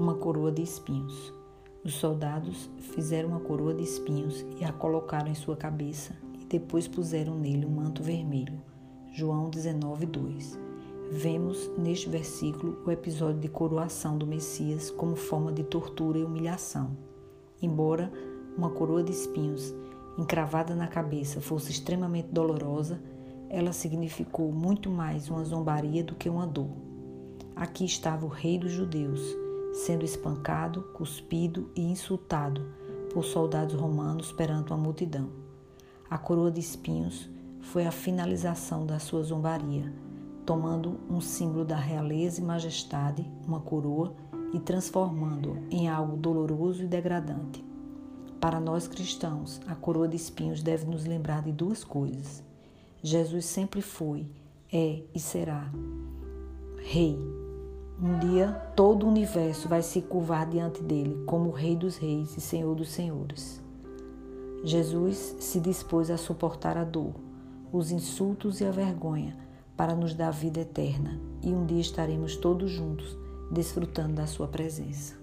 uma coroa de espinhos. Os soldados fizeram uma coroa de espinhos e a colocaram em sua cabeça e depois puseram nele um manto vermelho. João 19, 2. Vemos neste versículo o episódio de coroação do Messias como forma de tortura e humilhação. Embora uma coroa de espinhos encravada na cabeça fosse extremamente dolorosa, ela significou muito mais uma zombaria do que uma dor. Aqui estava o rei dos judeus, sendo espancado, cuspido e insultado por soldados romanos perante uma multidão. A coroa de espinhos foi a finalização da sua zombaria, tomando um símbolo da realeza e majestade, uma coroa, e transformando-o em algo doloroso e degradante. Para nós cristãos, a coroa de espinhos deve nos lembrar de duas coisas. Jesus sempre foi, é e será Rei um dia todo o universo vai se curvar diante dele como Rei dos Reis e Senhor dos Senhores. Jesus se dispôs a suportar a dor, os insultos e a vergonha para nos dar vida eterna, e um dia estaremos todos juntos desfrutando da sua presença.